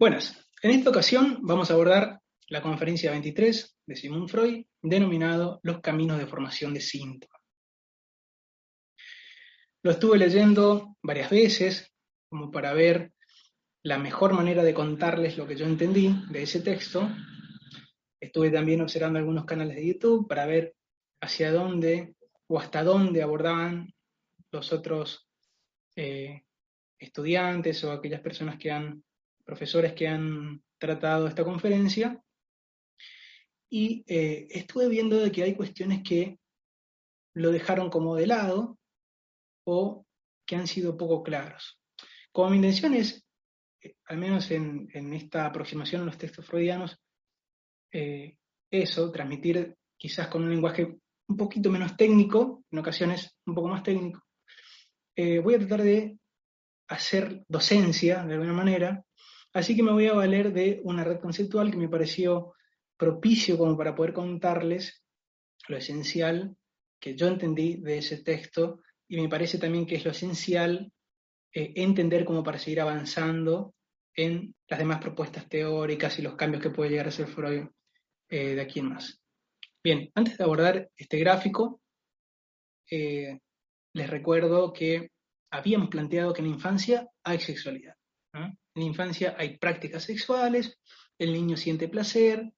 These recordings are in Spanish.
Buenas, en esta ocasión vamos a abordar la conferencia 23 de Sigmund Freud, denominado Los caminos de formación de síntoma. Lo estuve leyendo varias veces, como para ver la mejor manera de contarles lo que yo entendí de ese texto. Estuve también observando algunos canales de YouTube para ver hacia dónde o hasta dónde abordaban los otros eh, estudiantes o aquellas personas que han, profesores que han tratado esta conferencia. Y eh, estuve viendo de que hay cuestiones que lo dejaron como de lado o que han sido poco claros. Como mi intención es, eh, al menos en, esta aproximación a los textos freudianos, eso, transmitir quizás con un lenguaje un poquito menos técnico, en ocasiones un poco más técnico, eh, voy a tratar de hacer docencia de alguna manera, así que me voy a valer de una red conceptual que me pareció propicio como para poder contarles lo esencial que yo entendí de ese texto y me parece también que es lo esencial eh, entender como para seguir avanzando en las demás propuestas teóricas y los cambios que puede llegar a hacer Freud eh, de aquí en más. Bien, antes de abordar este gráfico, eh, les recuerdo que habíamos planteado que en la infancia hay sexualidad. En la infancia hay prácticas sexuales, el niño siente placer.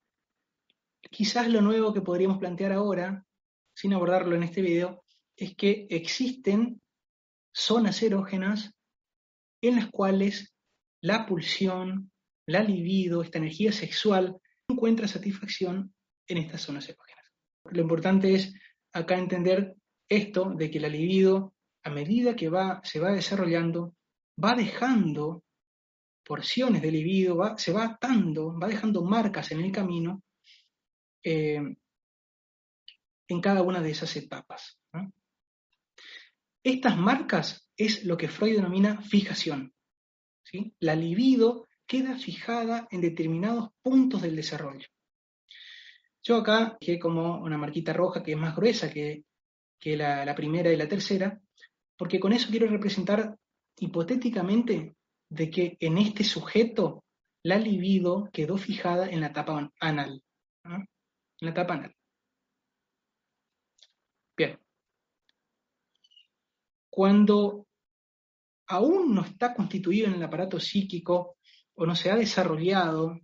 Quizás lo nuevo que podríamos plantear ahora, sin abordarlo en este video, es que existen zonas erógenas en las cuales la pulsión, la libido, esta energía sexual encuentra satisfacción en estas zonas erógenas. Lo importante es acá entender esto de que la libido, a medida que se va desarrollando, va dejando porciones de libido, se va atando, va dejando marcas en el camino eh, en cada una de esas etapas. Estas marcas es lo que Freud denomina fijación. La libido queda fijada en determinados puntos del desarrollo. Yo acá dejé como una marquita roja que es más gruesa que, la, primera y la tercera, porque con eso quiero representar hipotéticamente de que en este sujeto la libido quedó fijada en la etapa anal. En la etapa anal. Bien. Cuando aún no está constituido en el aparato psíquico o no se ha desarrollado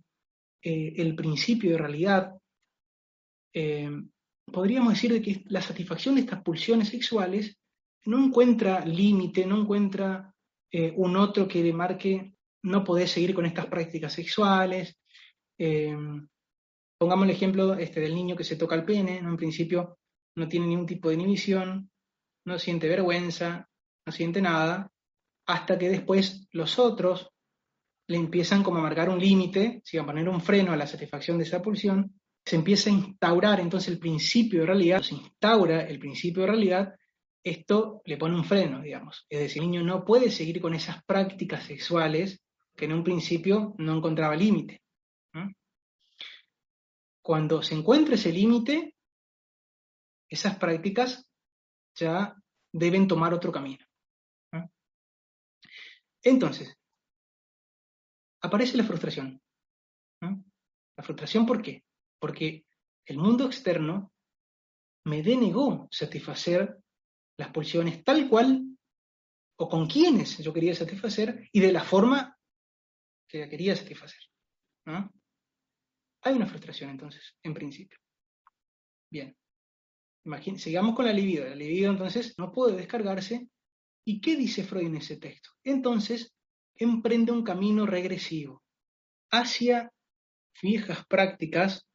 eh, el principio de realidad, eh, podríamos decir que la satisfacción de estas pulsiones sexuales no encuentra límite, no encuentra eh, un otro que le marque no poder seguir con estas prácticas sexuales. Eh, pongamos el ejemplo este, del niño que se toca el pene, en principio no tiene ningún tipo de inhibición, no siente vergüenza, no siente nada, hasta que después los otros le empiezan como a marcar un límite, si a poner un freno a la satisfacción de esa pulsión, se empieza a instaurar entonces el principio de realidad, se instaura el principio de realidad, esto le pone un freno, digamos. Es decir, el niño no puede seguir con esas prácticas sexuales que en un principio no encontraba límite. Cuando se encuentra ese límite, esas prácticas ya deben tomar otro camino. Entonces, aparece la frustración. La frustración, ¿por qué? porque el mundo externo me denegó satisfacer las pulsiones tal cual o con quienes yo quería satisfacer y de la forma que quería satisfacer. Hay una frustración entonces, en principio. Bien. sigamos con la libido. La libido entonces no puede descargarse. ¿Y qué dice Freud en ese texto? Entonces, emprende un camino regresivo hacia viejas prácticas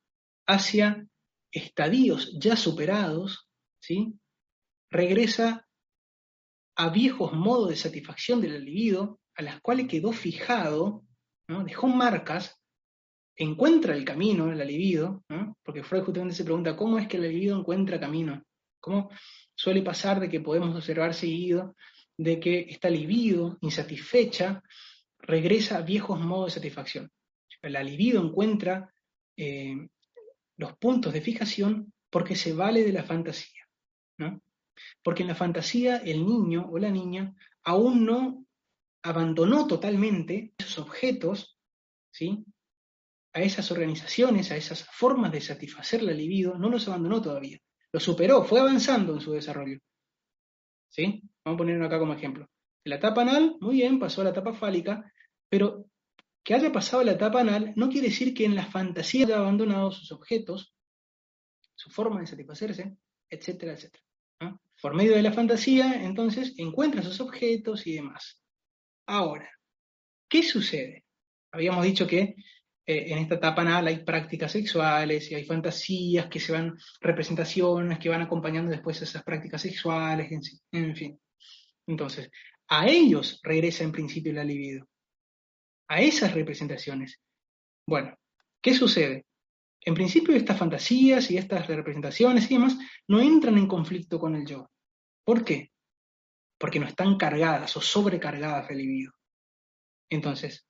hacia estadios ya superados, ¿sí? Regresa a viejos modos de satisfacción del libido, a las cuales quedó fijado, ¿no? dejó marcas, encuentra el camino, el libido, porque Freud justamente se pregunta cómo es que el libido encuentra camino, cómo suele pasar de que podemos observar seguido de que esta libido insatisfecha regresa a viejos modos de satisfacción. La libido encuentra eh, los puntos de fijación porque se vale de la fantasía. ¿no? Porque en la fantasía el niño o la niña aún no abandonó totalmente esos objetos ¿sí? a esas organizaciones, a esas formas de satisfacer la libido, no los abandonó todavía. Lo superó, fue avanzando en su desarrollo. ¿Sí? Vamos a ponerlo acá como ejemplo. La etapa anal, muy bien, pasó a la etapa fálica, pero que haya pasado la etapa anal no quiere decir que en la fantasía haya abandonado sus objetos, su forma de satisfacerse, etcétera, etcétera. Por medio de la fantasía, entonces, encuentra sus objetos y demás. Ahora, ¿qué sucede? Habíamos dicho que eh, en esta etapa anal hay prácticas sexuales y hay fantasías que se van, representaciones que van acompañando después esas prácticas sexuales, en, en fin. Entonces, a ellos regresa en principio la libido, a esas representaciones. Bueno, ¿qué sucede? En principio estas fantasías y estas representaciones y demás no entran en conflicto con el yo. ¿Por qué? Porque no están cargadas o sobrecargadas de libido. Entonces,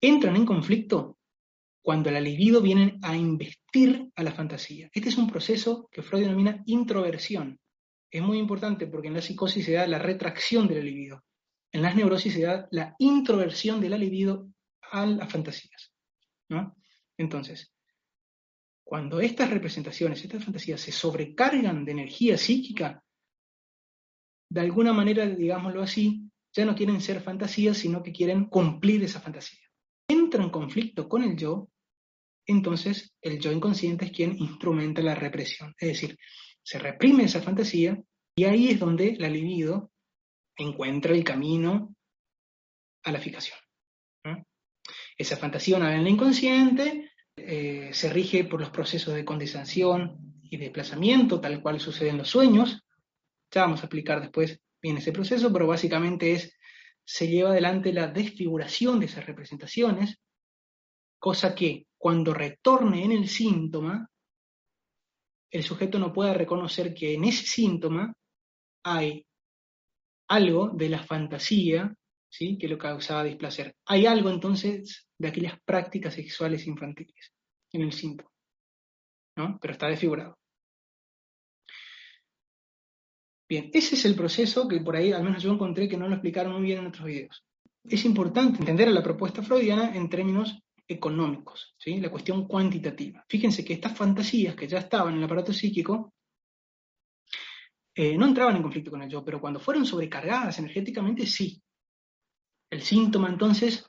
entran en conflicto cuando la libido viene a investir a la fantasía. Este es un proceso que Freud denomina introversión. Es muy importante porque en la psicosis se da la retracción de la libido. En las neurosis se da la introversión de la libido a las fantasías. Entonces, cuando estas representaciones, estas fantasías se sobrecargan de energía psíquica, de alguna manera, digámoslo así, ya no quieren ser fantasías, sino que quieren cumplir esa fantasía. Entra en conflicto con el yo entonces el yo inconsciente es quien instrumenta la represión. Es decir, se reprime esa fantasía y ahí es donde la libido encuentra el camino a la fijación. Esa fantasía, una vez en el inconsciente, eh, se rige por los procesos de condensación y desplazamiento, tal cual sucede en los sueños. Ya vamos a explicar después bien ese proceso, pero básicamente es, se lleva adelante la desfiguración de esas representaciones, cosa que cuando retorne en el síntoma, el sujeto no pueda reconocer que en ese síntoma hay algo de la fantasía ¿sí? que lo causaba displacer. Hay algo entonces de aquellas prácticas sexuales infantiles en el síntoma, ¿no? pero está desfigurado. Bien, ese es el proceso que por ahí al menos yo encontré que no lo explicaron muy bien en otros videos. Es importante entender a la propuesta freudiana en términos económicos, ¿sí? la cuestión cuantitativa. Fíjense que estas fantasías que ya estaban en el aparato psíquico eh, no entraban en conflicto con el yo, pero cuando fueron sobrecargadas energéticamente, sí. El síntoma entonces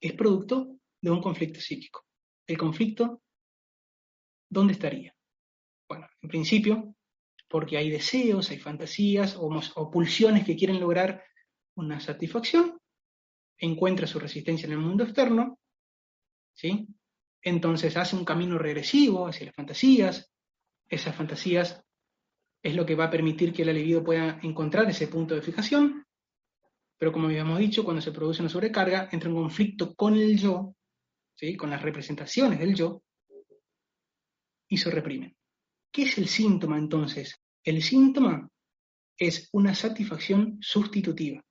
es producto de un conflicto psíquico. El conflicto, ¿dónde estaría? Bueno, en principio, porque hay deseos, hay fantasías o, pulsiones que quieren lograr una satisfacción, encuentra su resistencia en el mundo externo, ¿sí? Entonces hace un camino regresivo hacia las fantasías, esas fantasías es lo que va a permitir que el libido pueda encontrar ese punto de fijación, pero como habíamos dicho, cuando se produce una sobrecarga, entra en conflicto con el yo, ¿sí? con las representaciones del yo, y se reprimen. ¿Qué es el síntoma entonces? El síntoma es una satisfacción sustitutiva.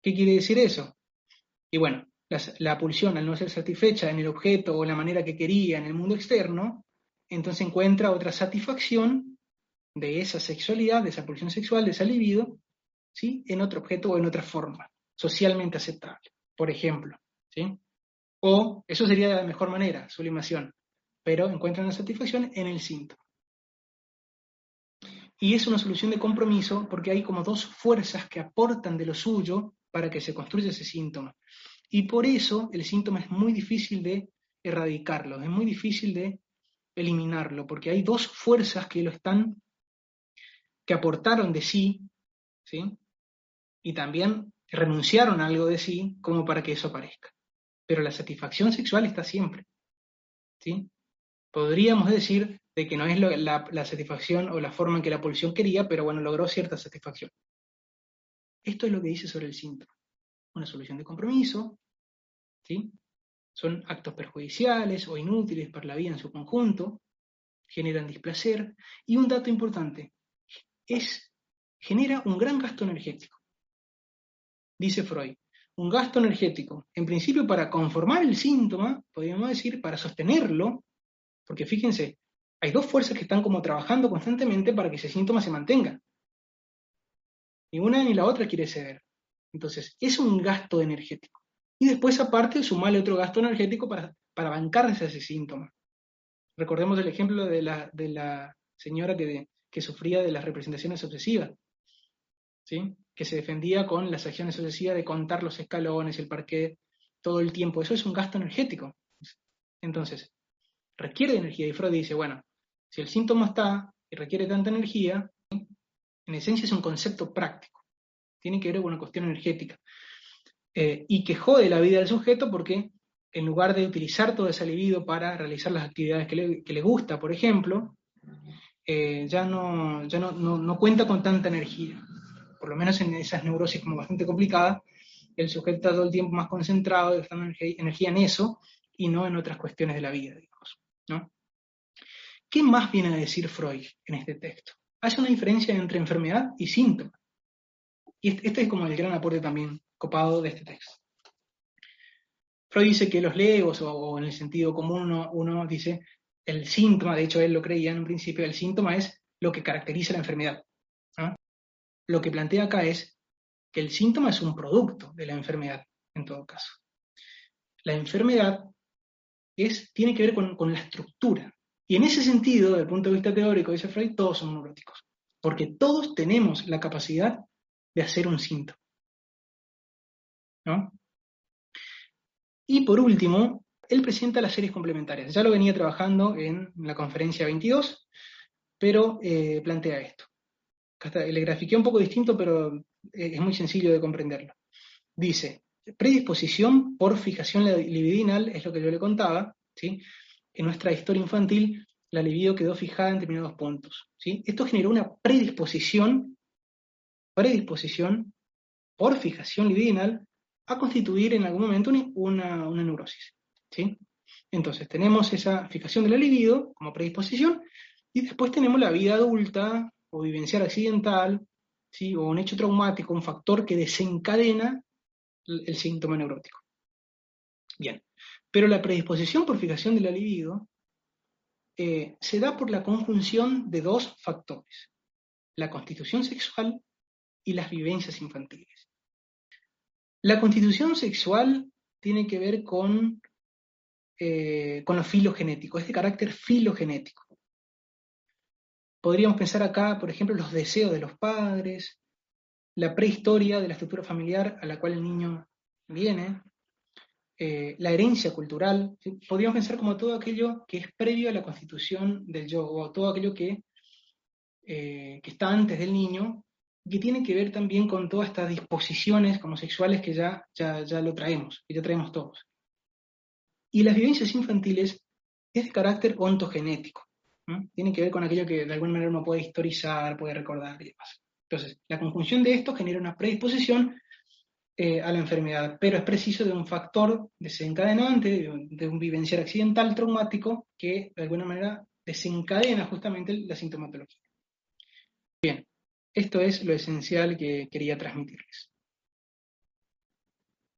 ¿Qué quiere decir eso? Y bueno, la, pulsión al no ser satisfecha en el objeto o la manera que quería en el mundo externo, entonces encuentra otra satisfacción de esa sexualidad, de esa pulsión sexual, de esa libido, ¿sí? en otro objeto o en otra forma, socialmente aceptable, por ejemplo. ¿sí? O, eso sería de la mejor manera, sublimación, pero encuentra una satisfacción en el síntoma. Y es una solución de compromiso porque hay como dos fuerzas que aportan de lo suyo para que se construya ese síntoma. Y por eso el síntoma es muy difícil de erradicarlo, es muy difícil de eliminarlo, porque hay dos fuerzas que lo están, que aportaron de sí, ¿sí? Y también renunciaron a algo de sí como para que eso aparezca. Pero la satisfacción sexual está siempre, ¿sí? Podríamos decir de que no es la, satisfacción o la forma en que la pulsión quería, pero bueno, logró cierta satisfacción. Esto es lo que dice sobre el síntoma. Una solución de compromiso, son actos perjudiciales o inútiles para la vida en su conjunto, generan displacer y un dato importante, es, genera un gran gasto energético. Dice Freud, un gasto energético, en principio para conformar el síntoma, podríamos decir, para sostenerlo, porque fíjense, hay dos fuerzas que están como trabajando constantemente para que ese síntoma se mantenga. Ni una ni la otra quiere ceder. Entonces, es un gasto energético y después aparte sumarle otro gasto energético para, para bancarse ese síntoma. Recordemos el ejemplo de la, de la señora que, que sufría de las representaciones obsesivas, que se defendía con las acciones obsesivas de contar los escalones, el parqué, todo el tiempo. Eso es un gasto energético. Entonces, requiere energía. Y Freud dice, bueno, si el síntoma está y requiere tanta energía, en esencia es un concepto práctico. Tiene que ver con una cuestión energética. Eh, y que jode la vida del sujeto porque en lugar de utilizar todo ese libido para realizar las actividades que le, gusta, por ejemplo, eh, ya, no, ya no, cuenta con tanta energía. Por lo menos en esas neurosis como bastante complicadas, el sujeto está todo el tiempo más concentrado, gastando energía, en eso y no en otras cuestiones de la vida, digamos. ¿no? ¿Qué más viene a decir Freud en este texto? Hace una diferencia entre enfermedad y síntoma. Y este, este es como el gran aporte también copado de este texto. Freud dice que los legos, o, en el sentido común, uno, dice el síntoma, de hecho él lo creía en un principio, el síntoma es lo que caracteriza la enfermedad. Lo que plantea acá es que el síntoma es un producto de la enfermedad, en todo caso. La enfermedad es, tiene que ver con, con la estructura. Y en ese sentido, desde el punto de vista teórico, dice Freud, todos son neuróticos. Porque todos tenemos la capacidad de hacer un síntoma. Y por último, él presenta las series complementarias. Ya lo venía trabajando en la conferencia 22, pero eh, plantea esto. Le grafiqué un poco distinto, pero eh, es muy sencillo de comprenderlo. Dice, predisposición por fijación libidinal, es lo que yo le contaba, ¿sí? En nuestra historia infantil, la libido quedó fijada en determinados puntos, ¿sí? Esto generó una predisposición, predisposición por fijación libidinal a constituir en algún momento una, neurosis. ¿sí? Entonces, tenemos esa fijación de la libido como predisposición y después tenemos la vida adulta o vivencial accidental, ¿sí? o un hecho traumático, un factor que desencadena el, síntoma neurótico. Bien, pero la predisposición por fijación de la libido eh, se da por la conjunción de dos factores, la constitución sexual y las vivencias infantiles. La constitución sexual tiene que ver con, eh, con lo filogenético, es de carácter filogenético. Podríamos pensar acá, por ejemplo, los deseos de los padres, la prehistoria de la estructura familiar a la cual el niño viene, eh, la herencia cultural. Podríamos pensar como todo aquello que es previo a la constitución del yo, o todo aquello que, eh, está antes del niño que tiene que ver también con todas estas disposiciones homosexuales que ya, ya, lo traemos, que ya traemos todos. Y las vivencias infantiles es de carácter ontogenético. Tiene que ver con aquello que de alguna manera uno puede historizar, puede recordar y demás. Entonces, la conjunción de esto genera una predisposición eh, a la enfermedad, pero es preciso de un factor desencadenante, de un, de un accidental traumático que de alguna manera desencadena justamente la sintomatología. Bien, esto es lo esencial que quería transmitirles.